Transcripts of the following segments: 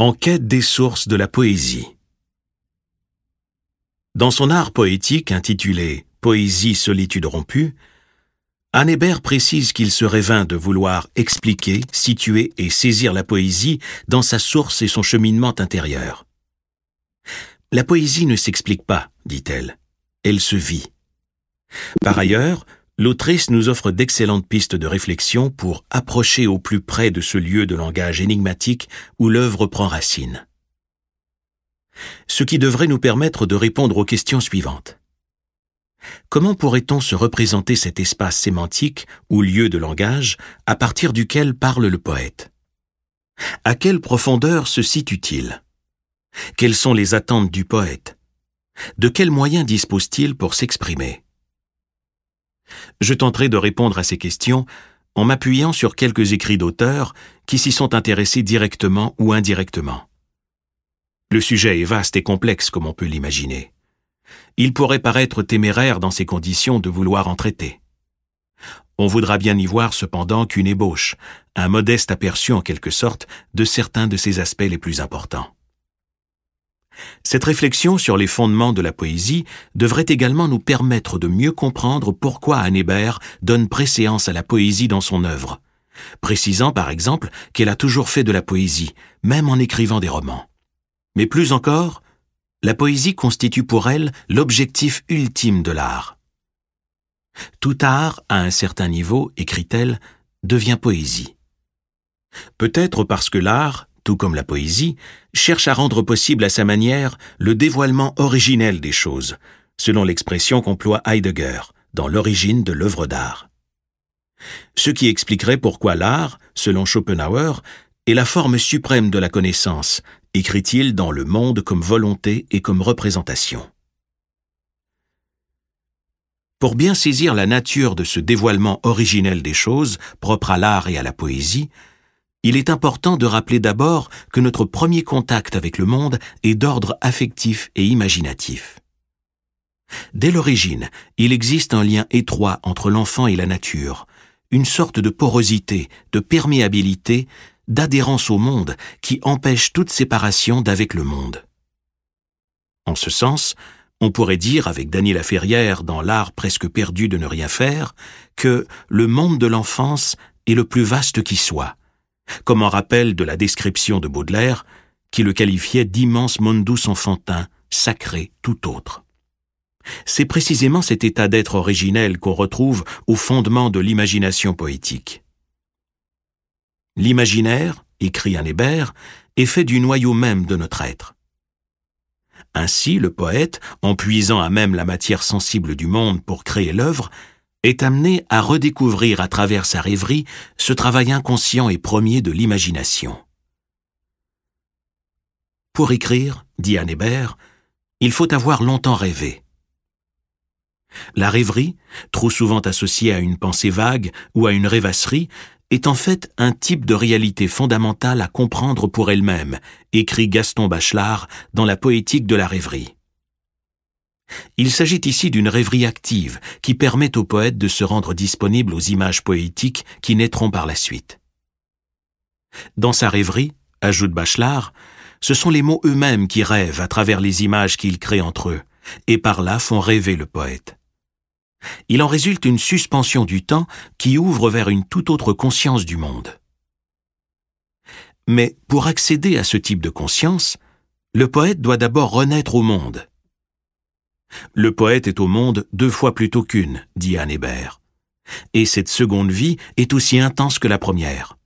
En quête des sources de la poésie. Dans son art poétique intitulé Poésie solitude rompue, Anne Hébert précise qu'il serait vain de vouloir expliquer, situer et saisir la poésie dans sa source et son cheminement intérieur. La poésie ne s'explique pas, dit-elle, elle se vit. Par ailleurs, l'autrice nous offre d'excellentes pistes de réflexion pour approcher au plus près de ce lieu de langage énigmatique où l'œuvre prend racine. Ce qui devrait nous permettre de répondre aux questions suivantes. Comment pourrait-on se représenter cet espace sémantique ou lieu de langage à partir duquel parle le poète? À quelle profondeur se situe-t-il? Quelles sont les attentes du poète? De quels moyens dispose-t-il pour s'exprimer? Je tenterai de répondre à ces questions en m'appuyant sur quelques écrits d'auteurs qui s'y sont intéressés directement ou indirectement. Le sujet est vaste et complexe comme on peut l'imaginer. Il pourrait paraître téméraire dans ces conditions de vouloir en traiter. On voudra bien y voir cependant qu'une ébauche, un modeste aperçu en quelque sorte de certains de ces aspects les plus importants. Cette réflexion sur les fondements de la poésie devrait également nous permettre de mieux comprendre pourquoi Anne donne préséance à la poésie dans son œuvre, précisant par exemple qu'elle a toujours fait de la poésie, même en écrivant des romans. Mais plus encore, la poésie constitue pour elle l'objectif ultime de l'art. Tout art, à un certain niveau, écrit-elle, devient poésie. Peut-être parce que l'art, comme la poésie, cherche à rendre possible à sa manière le dévoilement originel des choses, selon l'expression qu'emploie Heidegger dans l'origine de l'œuvre d'art. Ce qui expliquerait pourquoi l'art, selon Schopenhauer, est la forme suprême de la connaissance, écrit-il dans le monde comme volonté et comme représentation. Pour bien saisir la nature de ce dévoilement originel des choses, propre à l'art et à la poésie, il est important de rappeler d'abord que notre premier contact avec le monde est d'ordre affectif et imaginatif. Dès l'origine, il existe un lien étroit entre l'enfant et la nature, une sorte de porosité, de perméabilité, d'adhérence au monde qui empêche toute séparation d'avec le monde. En ce sens, on pourrait dire avec Daniel Laferrière dans L'art presque perdu de ne rien faire que le monde de l'enfance est le plus vaste qui soit, comme en rappel de la description de Baudelaire, qui le qualifiait d'immense mondus enfantin, sacré tout autre. C'est précisément cet état d'être originel qu'on retrouve au fondement de l'imagination poétique. L'imaginaire, écrit un Hébert, est fait du noyau même de notre être. Ainsi, le poète, en puisant à même la matière sensible du monde pour créer l'œuvre, est amené à redécouvrir à travers sa rêverie ce travail inconscient et premier de l'imagination. Pour écrire, dit Anne Hébert, il faut avoir longtemps rêvé. La rêverie, trop souvent associée à une pensée vague ou à une rêvasserie, est en fait un type de réalité fondamentale à comprendre pour elle-même, écrit Gaston Bachelard dans La poétique de la rêverie. Il s'agit ici d'une rêverie active qui permet au poète de se rendre disponible aux images poétiques qui naîtront par la suite. Dans sa rêverie, ajoute Bachelard, ce sont les mots eux-mêmes qui rêvent à travers les images qu'il crée entre eux, et par là font rêver le poète. Il en résulte une suspension du temps qui ouvre vers une toute autre conscience du monde. Mais pour accéder à ce type de conscience, le poète doit d'abord renaître au monde, le poète est au monde deux fois plutôt qu'une, dit Anne Hébert. Et cette seconde vie est aussi intense que la première.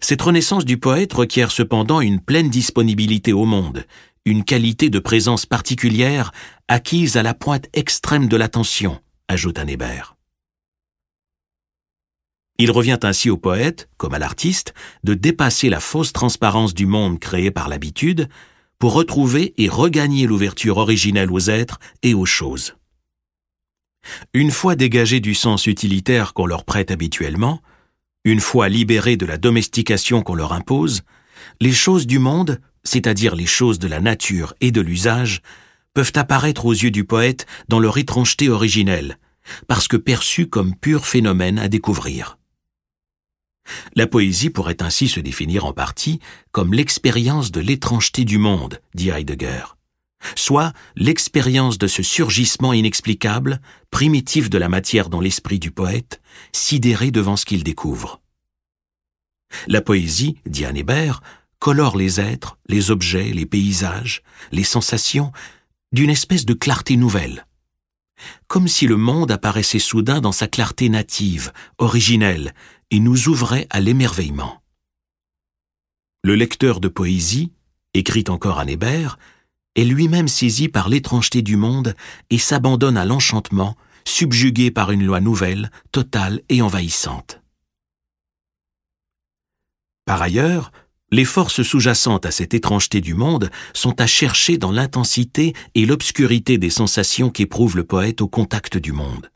Cette renaissance du poète requiert cependant une pleine disponibilité au monde, une qualité de présence particulière acquise à la pointe extrême de l'attention, ajoute Anne Hébert. Il revient ainsi au poète, comme à l'artiste, de dépasser la fausse transparence du monde créé par l'habitude pour retrouver et regagner l'ouverture originelle aux êtres et aux choses. Une fois dégagés du sens utilitaire qu'on leur prête habituellement, une fois libérés de la domestication qu'on leur impose, les choses du monde, c'est-à-dire les choses de la nature et de l'usage, peuvent apparaître aux yeux du poète dans leur étrangeté originelle, parce que perçues comme purs phénomènes à découvrir. La poésie pourrait ainsi se définir en partie comme l'expérience de l'étrangeté du monde, dit Heidegger, soit l'expérience de ce surgissement inexplicable, primitif de la matière dans l'esprit du poète, sidéré devant ce qu'il découvre. La poésie, dit Anne Hébert, colore les êtres, les objets, les paysages, les sensations d'une espèce de clarté nouvelle. Comme si le monde apparaissait soudain dans sa clarté native, originelle, et nous ouvrait à l'émerveillement. Le lecteur de poésie, écrit encore Anne Hébert, est lui-même saisi par l'étrangeté du monde et s'abandonne à l'enchantement, subjugué par une loi nouvelle, totale et envahissante. Par ailleurs, les forces sous-jacentes à cette étrangeté du monde sont à chercher dans l'intensité et l'obscurité des sensations qu'éprouve le poète au contact du monde.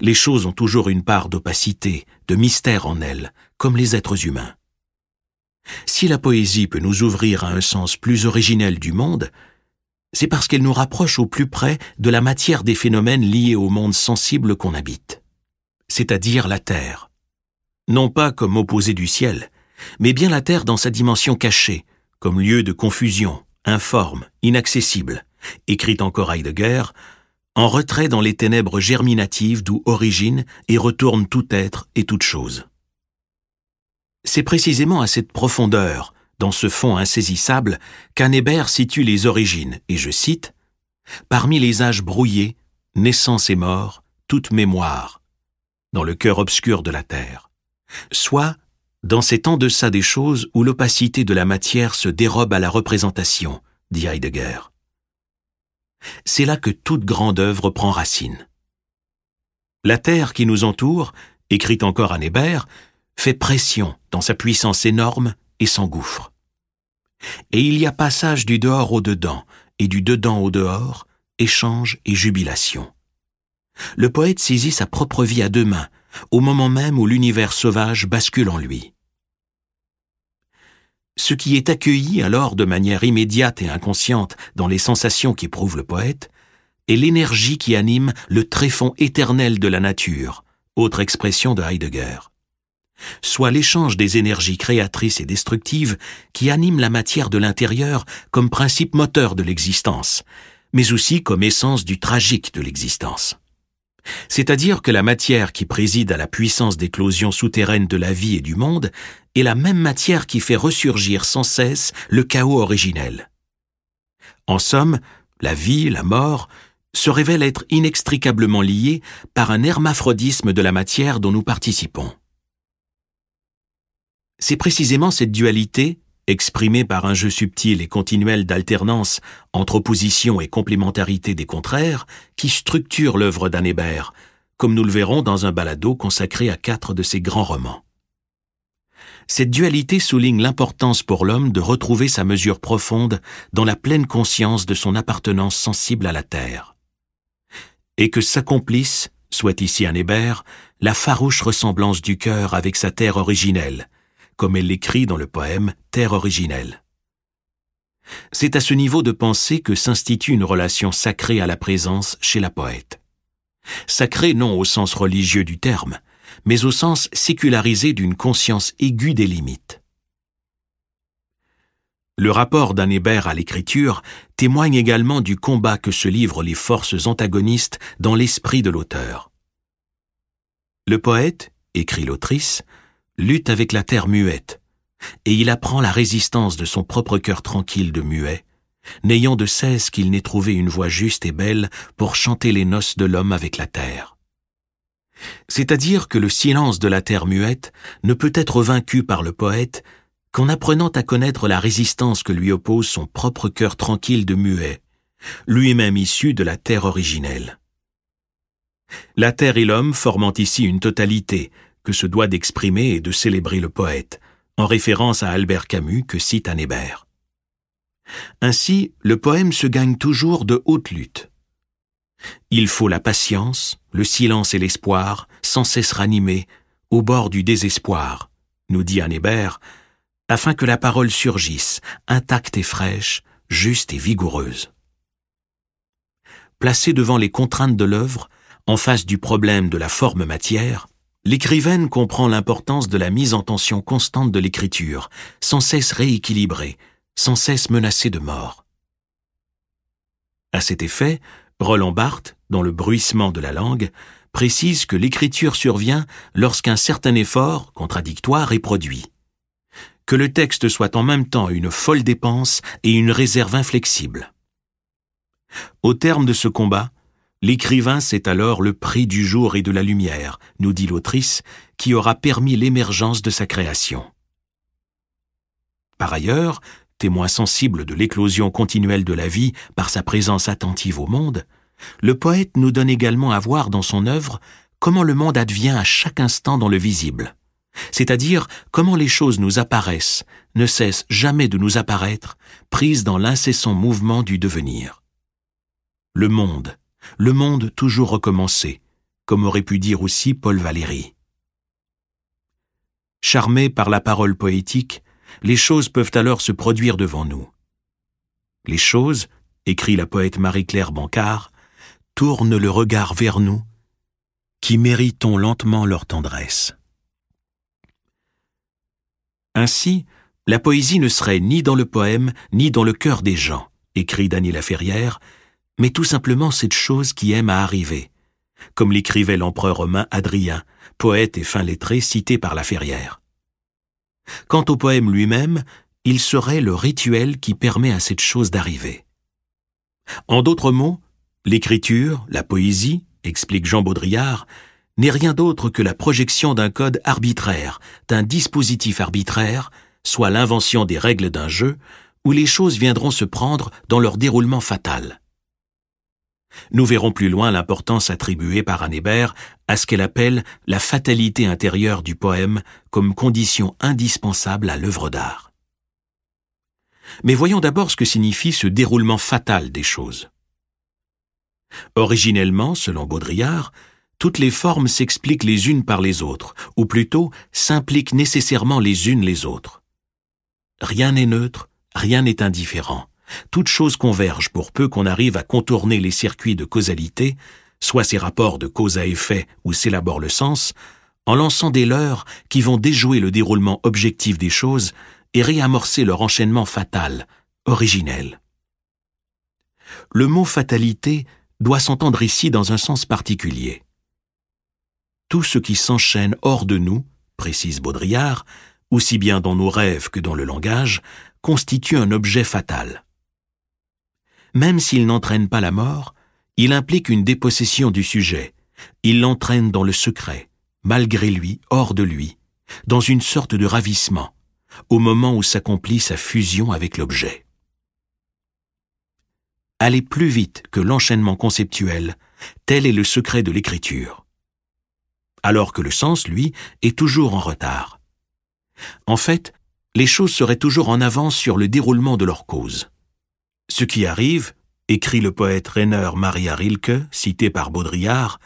Les choses ont toujours une part d'opacité, de mystère en elles, comme les êtres humains. Si la poésie peut nous ouvrir à un sens plus originel du monde, c'est parce qu'elle nous rapproche au plus près de la matière des phénomènes liés au monde sensible qu'on habite, c'est-à-dire la Terre. Non pas comme opposé du ciel, mais bien la Terre dans sa dimension cachée, comme lieu de confusion, informe, inaccessible, écrit encore Heidegger, en retrait dans les ténèbres germinatives d'où origine et retourne tout être et toute chose. C'est précisément à cette profondeur, dans ce fond insaisissable, qu'un Hébert situe les origines, et je cite, Parmi les âges brouillés, naissance et mort, toute mémoire, dans le cœur obscur de la terre, soit dans cet en deçà des choses où l'opacité de la matière se dérobe à la représentation, dit Heidegger. C'est là que toute grande œuvre prend racine. La terre qui nous entoure, écrit encore à Hébert, fait pression dans sa puissance énorme et s'engouffre. Et il y a passage du dehors au dedans, et du dedans au dehors, échange et jubilation. Le poète saisit sa propre vie à deux mains, au moment même où l'univers sauvage bascule en lui. Ce qui est accueilli alors de manière immédiate et inconsciente dans les sensations qu'éprouve le poète est l'énergie qui anime le tréfonds éternel de la nature, autre expression de Heidegger soit l'échange des énergies créatrices et destructives qui animent la matière de l'intérieur comme principe moteur de l'existence, mais aussi comme essence du tragique de l'existence. C'est-à-dire que la matière qui préside à la puissance d'éclosion souterraine de la vie et du monde est la même matière qui fait ressurgir sans cesse le chaos originel. En somme, la vie, la mort, se révèlent être inextricablement liées par un hermaphrodisme de la matière dont nous participons. C'est précisément cette dualité, exprimée par un jeu subtil et continuel d'alternance entre opposition et complémentarité des contraires, qui structure l'œuvre Hébert, comme nous le verrons dans un balado consacré à quatre de ses grands romans. Cette dualité souligne l'importance pour l'homme de retrouver sa mesure profonde dans la pleine conscience de son appartenance sensible à la terre. Et que s'accomplisse, soit ici un Hébert, la farouche ressemblance du cœur avec sa terre originelle, comme elle l'écrit dans le poème Terre originelle. C'est à ce niveau de pensée que s'institue une relation sacrée à la présence chez la poète. Sacrée non au sens religieux du terme, mais au sens sécularisé d'une conscience aiguë des limites. Le rapport Hébert à l'écriture témoigne également du combat que se livrent les forces antagonistes dans l'esprit de l'auteur. Le poète, écrit l'autrice, lutte avec la terre muette, et il apprend la résistance de son propre cœur tranquille de muet, n'ayant de cesse qu'il n'ait trouvé une voix juste et belle pour chanter les noces de l'homme avec la terre. C'est-à-dire que le silence de la terre muette ne peut être vaincu par le poète qu'en apprenant à connaître la résistance que lui oppose son propre cœur tranquille de muet, lui-même issu de la terre originelle. La terre et l'homme formant ici une totalité, que se doit d'exprimer et de célébrer le poète, en référence à Albert Camus que cite Anne Hébert. Ainsi, le poème se gagne toujours de haute lutte. Il faut la patience, le silence et l'espoir, sans cesse ranimés, au bord du désespoir, nous dit Anne Hébert, afin que la parole surgisse, intacte et fraîche, juste et vigoureuse. Placé devant les contraintes de l'œuvre, en face du problème de la forme matière, L'écrivaine comprend l'importance de la mise en tension constante de l'écriture, sans cesse rééquilibrée, sans cesse menacée de mort. À cet effet, Roland Barthes, dans le bruissement de la langue, précise que l'écriture survient lorsqu'un certain effort, contradictoire, est produit. Que le texte soit en même temps une folle dépense et une réserve inflexible. Au terme de ce combat, L'écrivain, c'est alors le prix du jour et de la lumière, nous dit l'autrice, qui aura permis l'émergence de sa création. Par ailleurs, témoin sensible de l'éclosion continuelle de la vie par sa présence attentive au monde, le poète nous donne également à voir dans son œuvre comment le monde advient à chaque instant dans le visible, c'est-à-dire comment les choses nous apparaissent, ne cessent jamais de nous apparaître, prises dans l'incessant mouvement du devenir. Le monde, le monde toujours recommencé, comme aurait pu dire aussi Paul Valéry. Charmés par la parole poétique, les choses peuvent alors se produire devant nous. Les choses, écrit la poète Marie-Claire Bancard, tournent le regard vers nous, qui méritons lentement leur tendresse. Ainsi, la poésie ne serait ni dans le poème, ni dans le cœur des gens, écrit Daniel Laferrière, mais tout simplement cette chose qui aime à arriver, comme l'écrivait l'empereur romain Adrien, poète et fin lettré cité par la Ferrière. Quant au poème lui-même, il serait le rituel qui permet à cette chose d'arriver. En d'autres mots, l'écriture, la poésie, explique Jean Baudrillard, n'est rien d'autre que la projection d'un code arbitraire, d'un dispositif arbitraire, soit l'invention des règles d'un jeu, où les choses viendront se prendre dans leur déroulement fatal. Nous verrons plus loin l'importance attribuée par Anne Hébert à ce qu'elle appelle la fatalité intérieure du poème comme condition indispensable à l'œuvre d'art. Mais voyons d'abord ce que signifie ce déroulement fatal des choses. Originellement, selon Baudrillard, toutes les formes s'expliquent les unes par les autres, ou plutôt s'impliquent nécessairement les unes les autres. Rien n'est neutre, rien n'est indifférent toute chose converge pour peu qu'on arrive à contourner les circuits de causalité, soit ces rapports de cause à effet où s'élabore le sens, en lançant des leurres qui vont déjouer le déroulement objectif des choses et réamorcer leur enchaînement fatal, originel. Le mot fatalité doit s'entendre ici dans un sens particulier. Tout ce qui s'enchaîne hors de nous, précise Baudrillard, aussi bien dans nos rêves que dans le langage, constitue un objet fatal même s'il n'entraîne pas la mort, il implique une dépossession du sujet, il l'entraîne dans le secret, malgré lui, hors de lui, dans une sorte de ravissement, au moment où s'accomplit sa fusion avec l'objet. Aller plus vite que l'enchaînement conceptuel, tel est le secret de l'écriture. Alors que le sens, lui, est toujours en retard. En fait, les choses seraient toujours en avance sur le déroulement de leur cause. Ce qui arrive, écrit le poète Rainer Maria Rilke, cité par Baudrillard,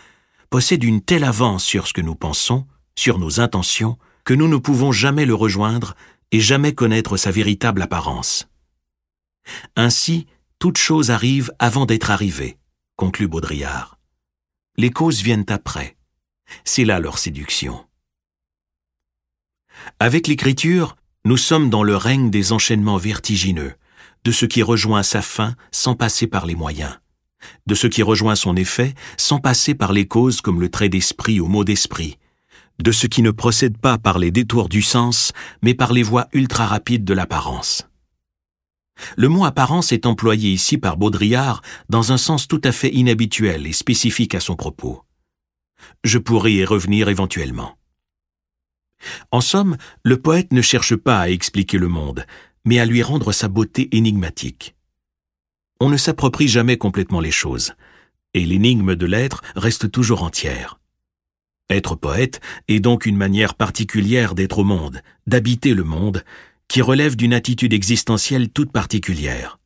possède une telle avance sur ce que nous pensons, sur nos intentions, que nous ne pouvons jamais le rejoindre et jamais connaître sa véritable apparence. Ainsi, toute chose arrive avant d'être arrivée, conclut Baudrillard. Les causes viennent après. C'est là leur séduction. Avec l'écriture, nous sommes dans le règne des enchaînements vertigineux, de ce qui rejoint sa fin sans passer par les moyens, de ce qui rejoint son effet sans passer par les causes comme le trait d'esprit ou mot d'esprit, de ce qui ne procède pas par les détours du sens, mais par les voies ultra rapides de l'apparence. Le mot apparence est employé ici par Baudrillard dans un sens tout à fait inhabituel et spécifique à son propos. Je pourrais y revenir éventuellement. En somme, le poète ne cherche pas à expliquer le monde, mais à lui rendre sa beauté énigmatique. On ne s'approprie jamais complètement les choses, et l'énigme de l'être reste toujours entière. Être poète est donc une manière particulière d'être au monde, d'habiter le monde, qui relève d'une attitude existentielle toute particulière.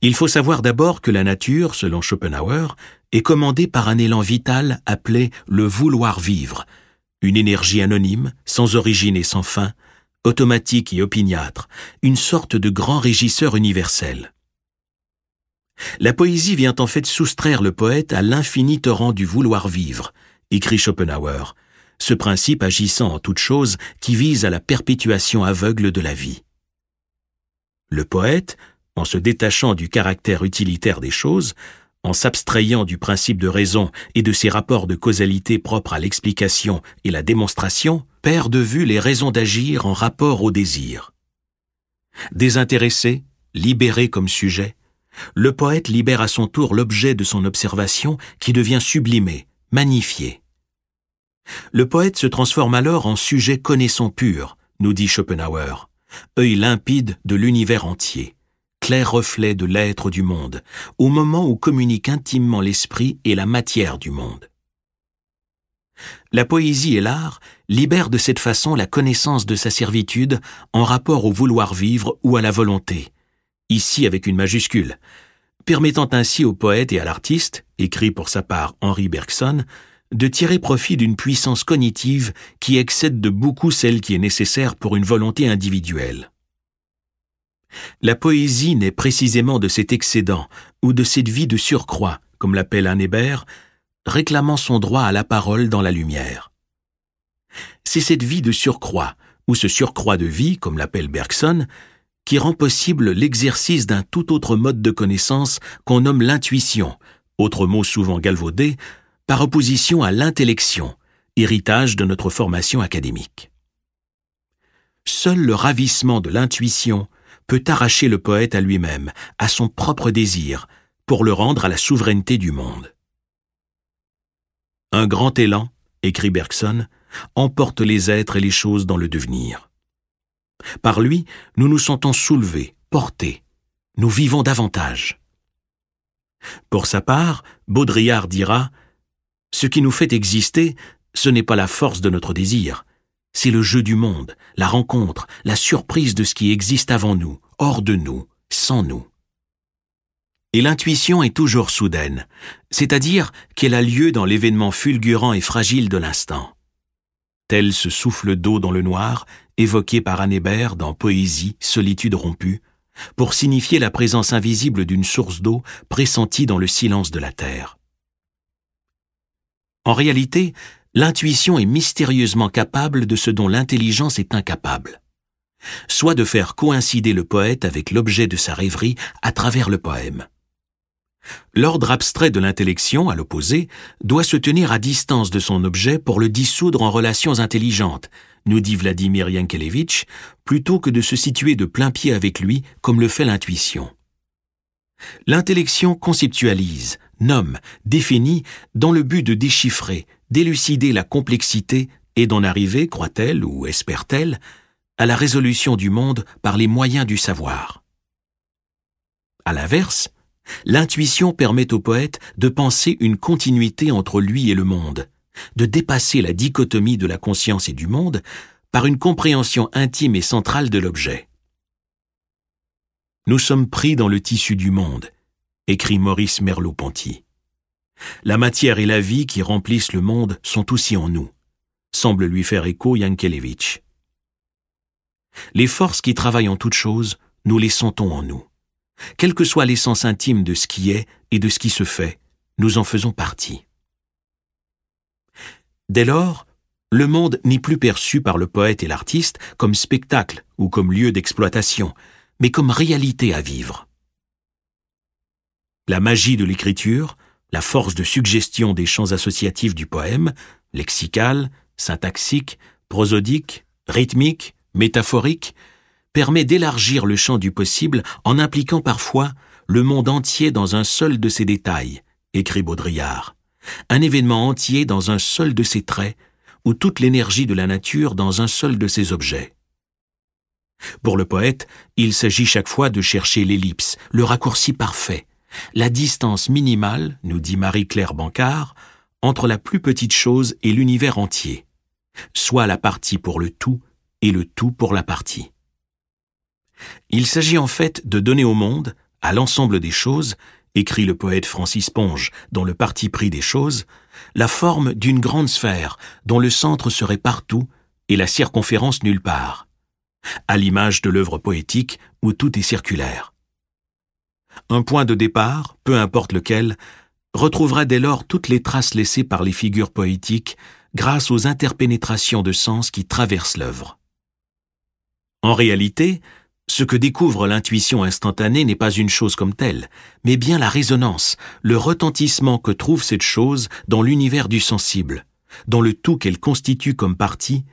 Il faut savoir d'abord que la nature, selon Schopenhauer, est commandée par un élan vital appelé le vouloir vivre, une énergie anonyme, sans origine et sans fin, automatique et opiniâtre, une sorte de grand régisseur universel. La poésie vient en fait soustraire le poète à l'infini torrent du vouloir vivre, écrit Schopenhauer, ce principe agissant en toute chose qui vise à la perpétuation aveugle de la vie. Le poète, en se détachant du caractère utilitaire des choses, en s'abstrayant du principe de raison et de ses rapports de causalité propres à l'explication et la démonstration, perd de vue les raisons d'agir en rapport au désir. Désintéressé, libéré comme sujet, le poète libère à son tour l'objet de son observation qui devient sublimé, magnifié. Le poète se transforme alors en sujet connaissant pur, nous dit Schopenhauer, œil limpide de l'univers entier clair reflet de l'être du monde, au moment où communiquent intimement l'esprit et la matière du monde. La poésie et l'art libèrent de cette façon la connaissance de sa servitude en rapport au vouloir vivre ou à la volonté, ici avec une majuscule, permettant ainsi au poète et à l'artiste, écrit pour sa part Henri Bergson, de tirer profit d'une puissance cognitive qui excède de beaucoup celle qui est nécessaire pour une volonté individuelle. La poésie naît précisément de cet excédent, ou de cette vie de surcroît, comme l'appelle un Hébert, réclamant son droit à la parole dans la lumière. C'est cette vie de surcroît, ou ce surcroît de vie, comme l'appelle Bergson, qui rend possible l'exercice d'un tout autre mode de connaissance qu'on nomme l'intuition, autre mot souvent galvaudé, par opposition à l'intellection, héritage de notre formation académique. Seul le ravissement de l'intuition peut arracher le poète à lui-même, à son propre désir, pour le rendre à la souveraineté du monde. Un grand élan, écrit Bergson, emporte les êtres et les choses dans le devenir. Par lui, nous nous sentons soulevés, portés, nous vivons davantage. Pour sa part, Baudrillard dira Ce qui nous fait exister, ce n'est pas la force de notre désir, c'est le jeu du monde, la rencontre, la surprise de ce qui existe avant nous, hors de nous, sans nous. Et l'intuition est toujours soudaine, c'est-à-dire qu'elle a lieu dans l'événement fulgurant et fragile de l'instant. Tel ce souffle d'eau dans le noir, évoqué par Anne Hébert dans Poésie, Solitude rompue, pour signifier la présence invisible d'une source d'eau pressentie dans le silence de la terre. En réalité, l'intuition est mystérieusement capable de ce dont l'intelligence est incapable, soit de faire coïncider le poète avec l'objet de sa rêverie à travers le poème. L'ordre abstrait de l'intellection, à l'opposé, doit se tenir à distance de son objet pour le dissoudre en relations intelligentes, nous dit Vladimir Yankelevitch, plutôt que de se situer de plein pied avec lui comme le fait l'intuition. L'intellection conceptualise, nomme, définit dans le but de déchiffrer, d'élucider la complexité et d'en arriver, croit-elle ou espère-t-elle, à la résolution du monde par les moyens du savoir. À l'inverse, l'intuition permet au poète de penser une continuité entre lui et le monde, de dépasser la dichotomie de la conscience et du monde par une compréhension intime et centrale de l'objet. Nous sommes pris dans le tissu du monde, écrit Maurice Merleau-Ponty. La matière et la vie qui remplissent le monde sont aussi en nous, semble lui faire écho Yankelevitch. Les forces qui travaillent en toutes choses, nous les sentons en nous. Quelle que soit l'essence intime de ce qui est et de ce qui se fait, nous en faisons partie. Dès lors, le monde n'est plus perçu par le poète et l'artiste comme spectacle ou comme lieu d'exploitation, mais comme réalité à vivre. La magie de l'écriture, la force de suggestion des champs associatifs du poème, lexical, syntaxique, prosodique, rythmique, métaphorique, permet d'élargir le champ du possible en impliquant parfois le monde entier dans un seul de ses détails, écrit Baudrillard, un événement entier dans un seul de ses traits, ou toute l'énergie de la nature dans un seul de ses objets. Pour le poète, il s'agit chaque fois de chercher l'ellipse, le raccourci parfait, la distance minimale, nous dit Marie-Claire Bancard, entre la plus petite chose et l'univers entier, soit la partie pour le tout et le tout pour la partie. Il s'agit en fait de donner au monde, à l'ensemble des choses, écrit le poète Francis Ponge dans Le Parti pris des choses, la forme d'une grande sphère dont le centre serait partout et la circonférence nulle part, à l'image de l'œuvre poétique où tout est circulaire. Un point de départ, peu importe lequel, retrouvera dès lors toutes les traces laissées par les figures poétiques grâce aux interpénétrations de sens qui traversent l'œuvre. En réalité, ce que découvre l'intuition instantanée n'est pas une chose comme telle, mais bien la résonance, le retentissement que trouve cette chose dans l'univers du sensible, dans le tout qu'elle constitue comme partie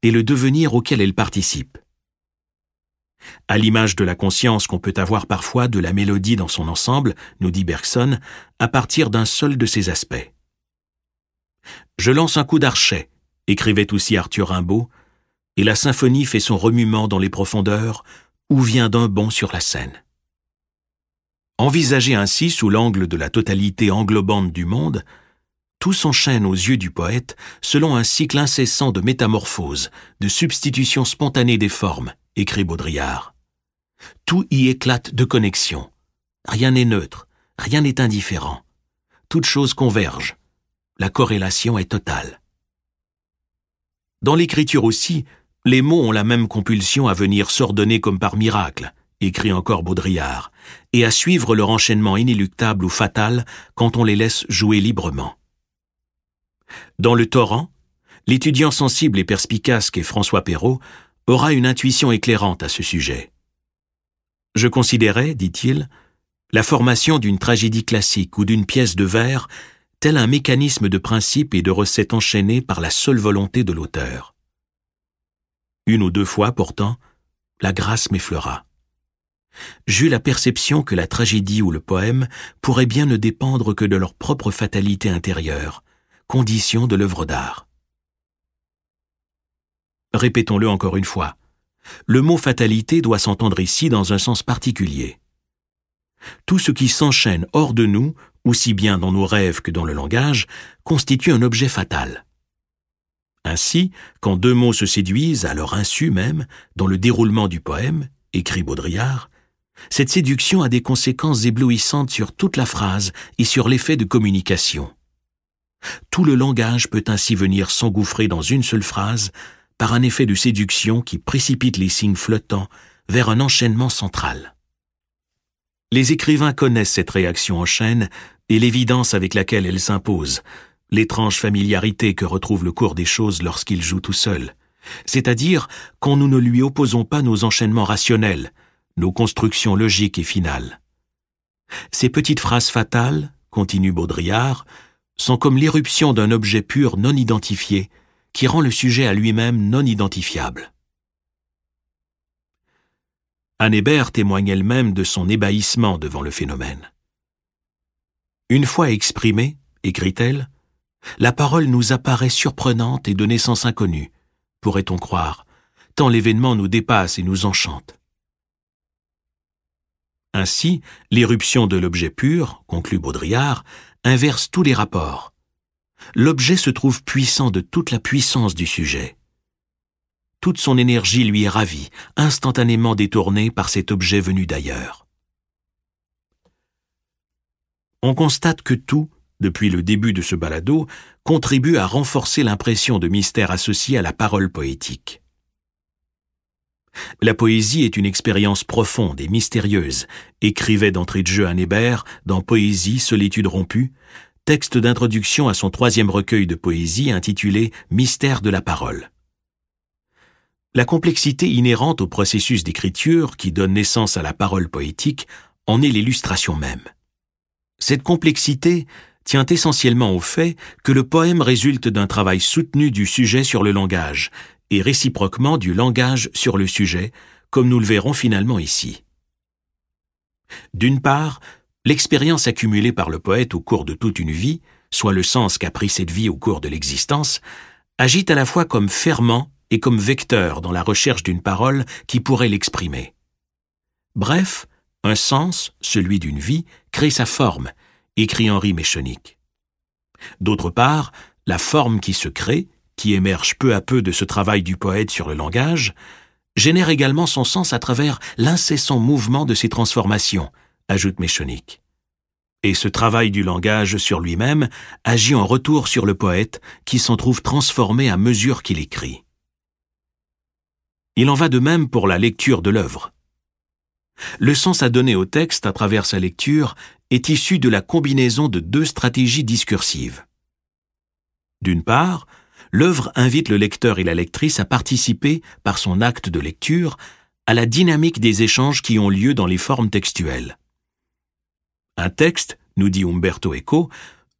et le devenir auquel elle participe. À l'image de la conscience qu'on peut avoir parfois de la mélodie dans son ensemble, nous dit Bergson, à partir d'un seul de ses aspects. Je lance un coup d'archet, écrivait aussi Arthur Rimbaud, et la symphonie fait son remuement dans les profondeurs ou vient d'un bond sur la scène. Envisagé ainsi sous l'angle de la totalité englobante du monde, tout s'enchaîne aux yeux du poète selon un cycle incessant de métamorphoses, de substitution spontanée des formes, écrit Baudrillard. Tout y éclate de connexion. Rien n'est neutre, rien n'est indifférent. Toute chose converge. La corrélation est totale. Dans l'écriture aussi, les mots ont la même compulsion à venir s'ordonner comme par miracle, écrit encore Baudrillard, et à suivre leur enchaînement inéluctable ou fatal quand on les laisse jouer librement. Dans le torrent, l'étudiant sensible et perspicace qu'est François Perrault aura une intuition éclairante à ce sujet. Je considérais, dit-il, la formation d'une tragédie classique ou d'une pièce de vers tel un mécanisme de principe et de recettes enchaînées par la seule volonté de l'auteur. Une ou deux fois, pourtant, la grâce m'effleura. J'eus la perception que la tragédie ou le poème pourraient bien ne dépendre que de leur propre fatalité intérieure, condition de l'œuvre d'art. Répétons-le encore une fois. Le mot fatalité doit s'entendre ici dans un sens particulier. Tout ce qui s'enchaîne hors de nous, aussi bien dans nos rêves que dans le langage, constitue un objet fatal. Ainsi, quand deux mots se séduisent, à leur insu même, dans le déroulement du poème, écrit Baudrillard, cette séduction a des conséquences éblouissantes sur toute la phrase et sur l'effet de communication. Tout le langage peut ainsi venir s'engouffrer dans une seule phrase par un effet de séduction qui précipite les signes flottants vers un enchaînement central. Les écrivains connaissent cette réaction en chaîne et l'évidence avec laquelle elle s'impose, l'étrange familiarité que retrouve le cours des choses lorsqu'il joue tout seul, c'est-à-dire quand nous ne lui opposons pas nos enchaînements rationnels, nos constructions logiques et finales. Ces petites phrases fatales, continue Baudrillard, sont comme l'éruption d'un objet pur non identifié, qui rend le sujet à lui-même non identifiable. Anne Hébert témoigne elle-même de son ébahissement devant le phénomène. Une fois exprimée, écrit-elle, la parole nous apparaît surprenante et de naissance inconnue, pourrait-on croire, tant l'événement nous dépasse et nous enchante. Ainsi, l'éruption de l'objet pur, conclut Baudrillard, inverse tous les rapports. L'objet se trouve puissant de toute la puissance du sujet. Toute son énergie lui est ravie, instantanément détournée par cet objet venu d'ailleurs. On constate que tout, depuis le début de ce balado, contribue à renforcer l'impression de mystère associée à la parole poétique. La poésie est une expérience profonde et mystérieuse, écrivait d'entrée de jeu Anne Hébert dans Poésie, solitude rompue, texte d'introduction à son troisième recueil de poésie intitulé Mystère de la parole. La complexité inhérente au processus d'écriture qui donne naissance à la parole poétique en est l'illustration même. Cette complexité tient essentiellement au fait que le poème résulte d'un travail soutenu du sujet sur le langage, et réciproquement du langage sur le sujet, comme nous le verrons finalement ici. D'une part, l'expérience accumulée par le poète au cours de toute une vie, soit le sens qu'a pris cette vie au cours de l'existence, agit à la fois comme ferment et comme vecteur dans la recherche d'une parole qui pourrait l'exprimer. Bref, un sens, celui d'une vie, crée sa forme, écrit Henri Méchonic. D'autre part, la forme qui se crée, qui émerge peu à peu de ce travail du poète sur le langage, génère également son sens à travers l'incessant mouvement de ses transformations, ajoute Méchonic. Et ce travail du langage sur lui-même agit en retour sur le poète qui s'en trouve transformé à mesure qu'il écrit. Il en va de même pour la lecture de l'œuvre. Le sens à donner au texte à travers sa lecture est issu de la combinaison de deux stratégies discursives. D'une part, l'œuvre invite le lecteur et la lectrice à participer, par son acte de lecture, à la dynamique des échanges qui ont lieu dans les formes textuelles. Un texte, nous dit Umberto Eco,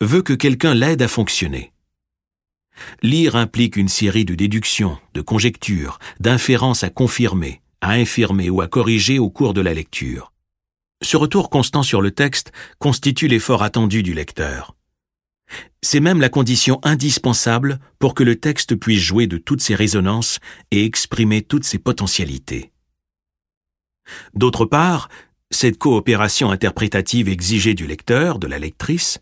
veut que quelqu'un l'aide à fonctionner. Lire implique une série de déductions, de conjectures, d'inférences à confirmer, à infirmer ou à corriger au cours de la lecture. Ce retour constant sur le texte constitue l'effort attendu du lecteur. C'est même la condition indispensable pour que le texte puisse jouer de toutes ses résonances et exprimer toutes ses potentialités. D'autre part, cette coopération interprétative exigée du lecteur, de la lectrice,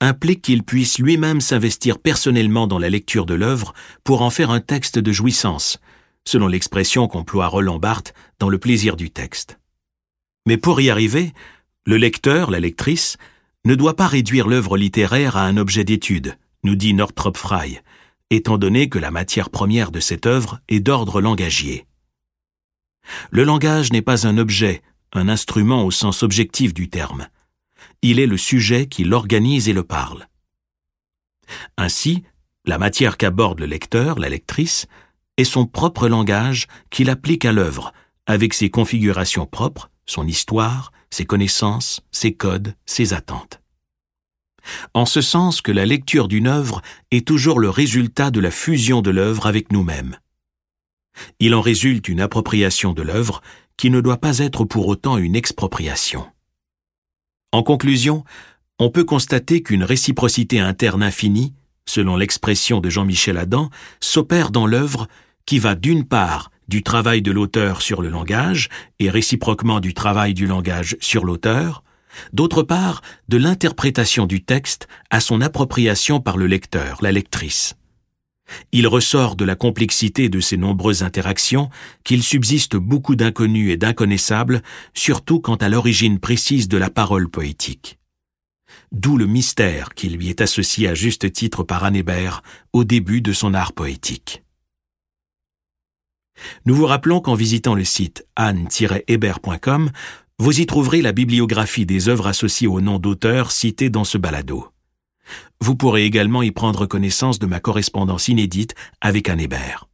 implique qu'il puisse lui-même s'investir personnellement dans la lecture de l'œuvre pour en faire un texte de jouissance, selon l'expression qu'emploie Roland Barthes dans Le plaisir du texte. Mais pour y arriver, le lecteur, la lectrice, ne doit pas réduire l'œuvre littéraire à un objet d'étude, nous dit Northrop Frye, étant donné que la matière première de cette œuvre est d'ordre langagier. Le langage n'est pas un objet, un instrument au sens objectif du terme. Il est le sujet qui l'organise et le parle. Ainsi, la matière qu'aborde le lecteur, la lectrice, est son propre langage qu'il applique à l'œuvre, avec ses configurations propres, son histoire, ses connaissances, ses codes, ses attentes. En ce sens que la lecture d'une œuvre est toujours le résultat de la fusion de l'œuvre avec nous-mêmes. Il en résulte une appropriation de l'œuvre qui ne doit pas être pour autant une expropriation. En conclusion, on peut constater qu'une réciprocité interne infinie, selon l'expression de Jean-Michel Adam, s'opère dans l'œuvre qui va d'une part du travail de l'auteur sur le langage et réciproquement du travail du langage sur l'auteur, d'autre part de l'interprétation du texte à son appropriation par le lecteur, la lectrice. Il ressort de la complexité de ces nombreuses interactions qu'il subsiste beaucoup d'inconnus et d'inconnaissables, surtout quant à l'origine précise de la parole poétique. D'où le mystère qui lui est associé à juste titre par Anne Hébert au début de son art poétique. Nous vous rappelons qu'en visitant le site anne-hébert.com, vous y trouverez la bibliographie des œuvres associées au nom d'auteur cité dans ce balado. Vous pourrez également y prendre connaissance de ma correspondance inédite avec Anne Hébert.